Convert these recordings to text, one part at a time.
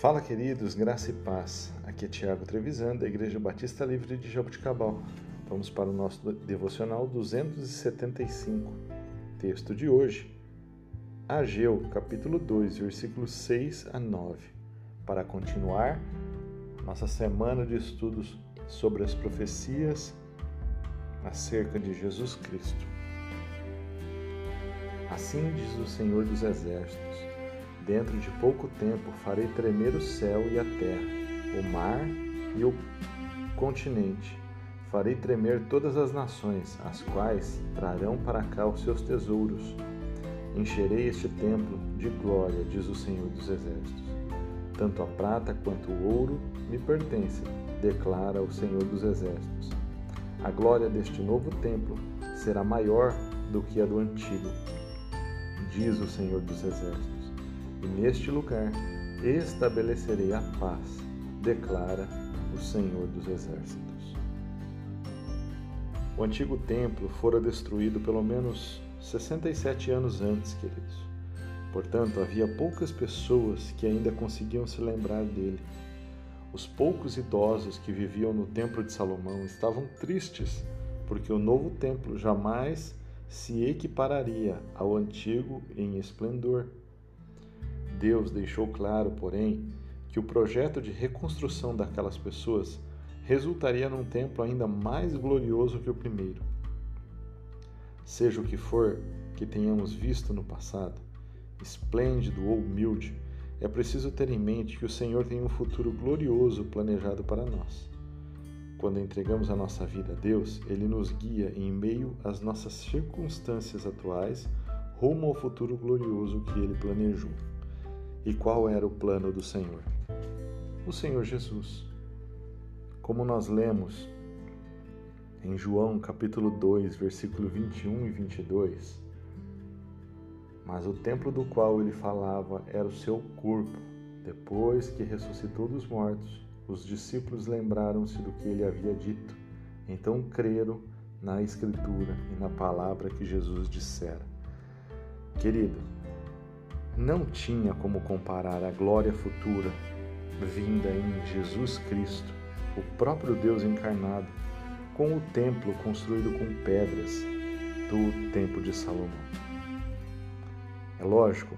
Fala, queridos, graça e paz. Aqui é Tiago Trevisan, da Igreja Batista Livre de Jaboticabal. Vamos para o nosso devocional 275. Texto de hoje, Ageu, capítulo 2, versículos 6 a 9. Para continuar nossa semana de estudos sobre as profecias acerca de Jesus Cristo. Assim diz o Senhor dos Exércitos Dentro de pouco tempo farei tremer o céu e a terra, o mar e o continente. Farei tremer todas as nações, as quais trarão para cá os seus tesouros. Encherei este templo de glória, diz o Senhor dos Exércitos. Tanto a prata quanto o ouro me pertencem, declara o Senhor dos Exércitos. A glória deste novo templo será maior do que a do antigo, diz o Senhor dos Exércitos e neste lugar estabelecerei a paz, declara o Senhor dos Exércitos. O antigo templo fora destruído pelo menos 67 anos antes, queridos. Portanto, havia poucas pessoas que ainda conseguiam se lembrar dele. Os poucos idosos que viviam no Templo de Salomão estavam tristes, porque o novo templo jamais se equipararia ao antigo em esplendor. Deus deixou claro, porém, que o projeto de reconstrução daquelas pessoas resultaria num templo ainda mais glorioso que o primeiro. Seja o que for que tenhamos visto no passado, esplêndido ou humilde, é preciso ter em mente que o Senhor tem um futuro glorioso planejado para nós. Quando entregamos a nossa vida a Deus, Ele nos guia em meio às nossas circunstâncias atuais rumo ao futuro glorioso que Ele planejou. E qual era o plano do Senhor? O Senhor Jesus. Como nós lemos em João capítulo 2, versículo 21 e 22, mas o templo do qual ele falava era o seu corpo. Depois que ressuscitou dos mortos, os discípulos lembraram-se do que ele havia dito. Então creram na Escritura e na palavra que Jesus dissera. Querido, não tinha como comparar a glória futura vinda em Jesus Cristo, o próprio Deus encarnado, com o templo construído com pedras do Templo de Salomão. É lógico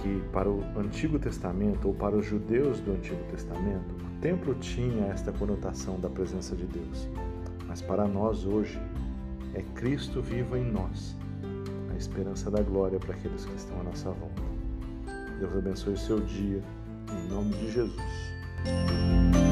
que para o Antigo Testamento ou para os judeus do Antigo Testamento, o templo tinha esta conotação da presença de Deus. Mas para nós hoje é Cristo vivo em nós esperança da glória para aqueles que estão à nossa volta. Deus abençoe o seu dia, em nome de Jesus.